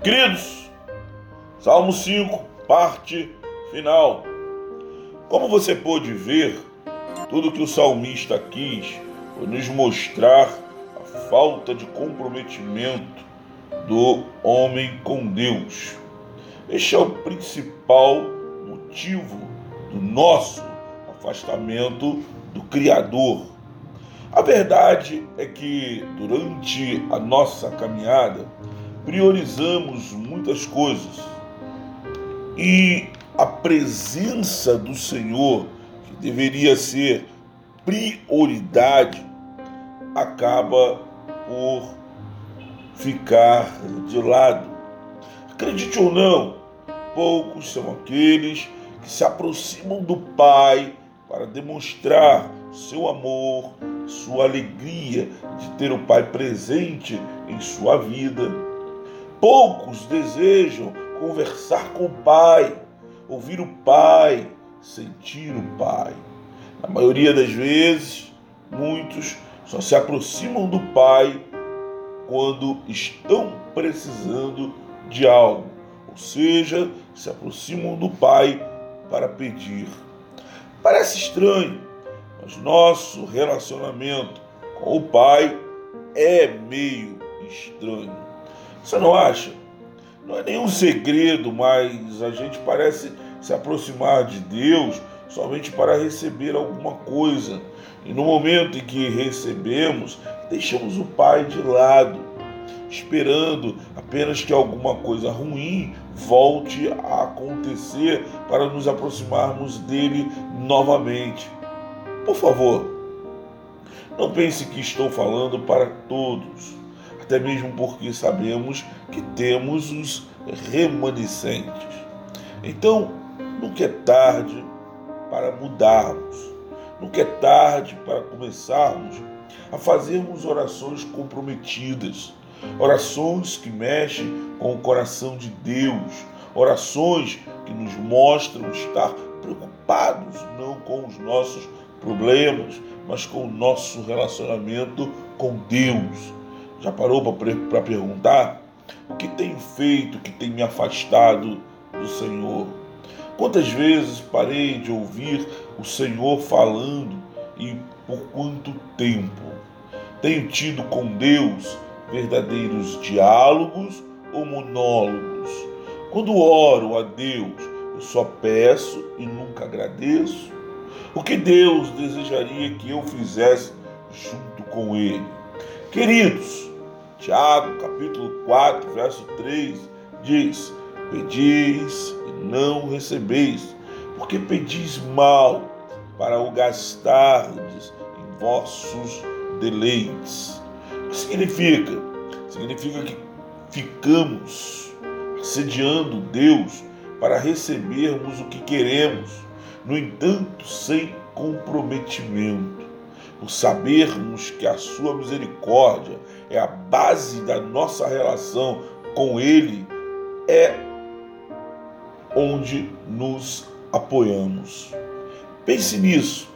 Queridos, Salmo 5, parte final. Como você pôde ver, tudo que o salmista quis foi nos mostrar a falta de comprometimento do homem com Deus. Este é o principal motivo do nosso afastamento do Criador. A verdade é que durante a nossa caminhada priorizamos muitas coisas e a presença do Senhor, que deveria ser prioridade, acaba por ficar de lado. Acredite ou não, poucos são aqueles que se aproximam do Pai para demonstrar seu amor, sua alegria de ter o Pai presente em sua vida. Poucos desejam conversar com o Pai, ouvir o Pai, sentir o Pai. Na maioria das vezes, muitos só se aproximam do Pai quando estão precisando de algo, ou seja, se aproximam do Pai para pedir. Parece estranho, mas nosso relacionamento com o Pai é meio estranho. Você não acha? Não é nenhum segredo, mas a gente parece se aproximar de Deus somente para receber alguma coisa. E no momento em que recebemos, deixamos o Pai de lado, esperando apenas que alguma coisa ruim volte a acontecer para nos aproximarmos dele novamente. Por favor, não pense que estou falando para todos, até mesmo porque sabemos que temos os remanescentes. Então, nunca é tarde para mudarmos, nunca é tarde para começarmos a fazermos orações comprometidas, orações que mexem com o coração de Deus, orações que nos mostram estar preocupados não com os nossos problemas, mas com o nosso relacionamento com Deus. Já parou para perguntar o que tem feito que tem me afastado do Senhor? Quantas vezes parei de ouvir o Senhor falando e por quanto tempo? Tenho tido com Deus verdadeiros diálogos ou monólogos? Quando oro a Deus, eu só peço e nunca agradeço? O que Deus desejaria que eu fizesse junto com Ele? Queridos, Tiago capítulo 4, verso 3 diz: Pedis e não recebeis, porque pedis mal para o gastardes em vossos deleites. O que significa? Significa que ficamos assediando Deus para recebermos o que queremos, no entanto, sem comprometimento. Por sabermos que a sua misericórdia é a base da nossa relação com Ele, é onde nos apoiamos. Pense nisso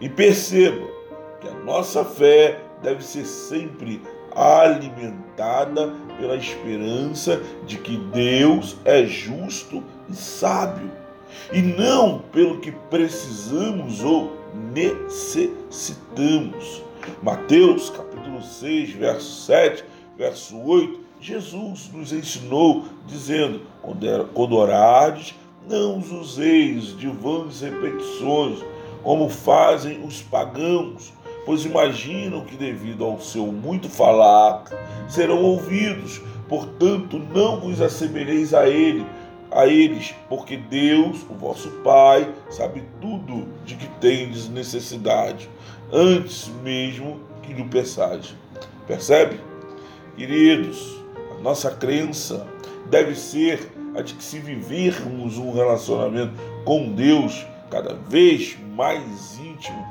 e perceba que a nossa fé deve ser sempre alimentada pela esperança de que Deus é justo e sábio, e não pelo que precisamos ou necessitamos. Mateus capítulo 6, verso 7, verso 8, Jesus nos ensinou dizendo: quando orardes, não os useis de vãs repetições, como fazem os pagãos, pois imaginam que, devido ao seu muito falar, serão ouvidos. Portanto, não vos assemelheis a ele, a eles, porque Deus, o vosso Pai, sabe tudo de que tendes necessidade, antes mesmo que lhe peçais. Percebe? Queridos, a nossa crença deve ser a de que se vivermos um relacionamento com Deus cada vez mais íntimo,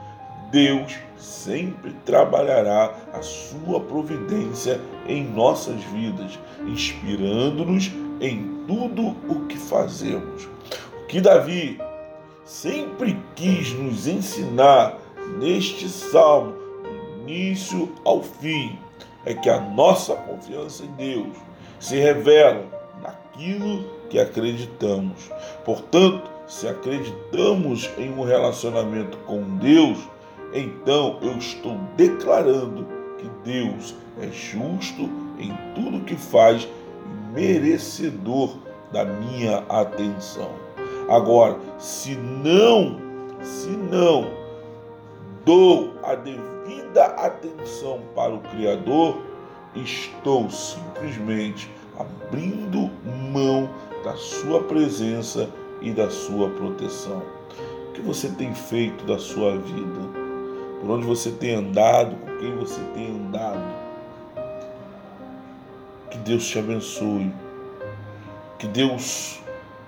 Deus sempre trabalhará a sua providência em nossas vidas, inspirando-nos em tudo o que fazemos. O que Davi sempre quis nos ensinar neste salmo, do início ao fim, é que a nossa confiança em Deus se revela naquilo que acreditamos. Portanto, se acreditamos em um relacionamento com Deus, então eu estou declarando que Deus é justo em tudo que faz merecedor da minha atenção. Agora, se não, se não dou a devida atenção para o Criador, estou simplesmente abrindo mão da sua presença e da sua proteção. O que você tem feito da sua vida? Por onde você tem andado? Com quem você tem andado? Que Deus te abençoe. Que Deus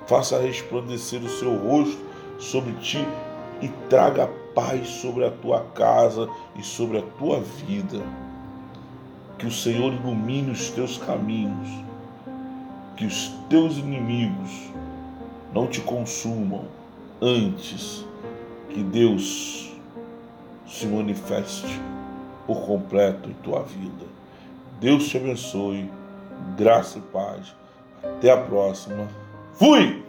faça resplandecer o seu rosto sobre ti e traga paz sobre a tua casa e sobre a tua vida. Que o Senhor ilumine os teus caminhos, que os teus inimigos não te consumam antes que Deus se manifeste por completo em tua vida. Deus te abençoe, graça e paz. Até a próxima. Fui!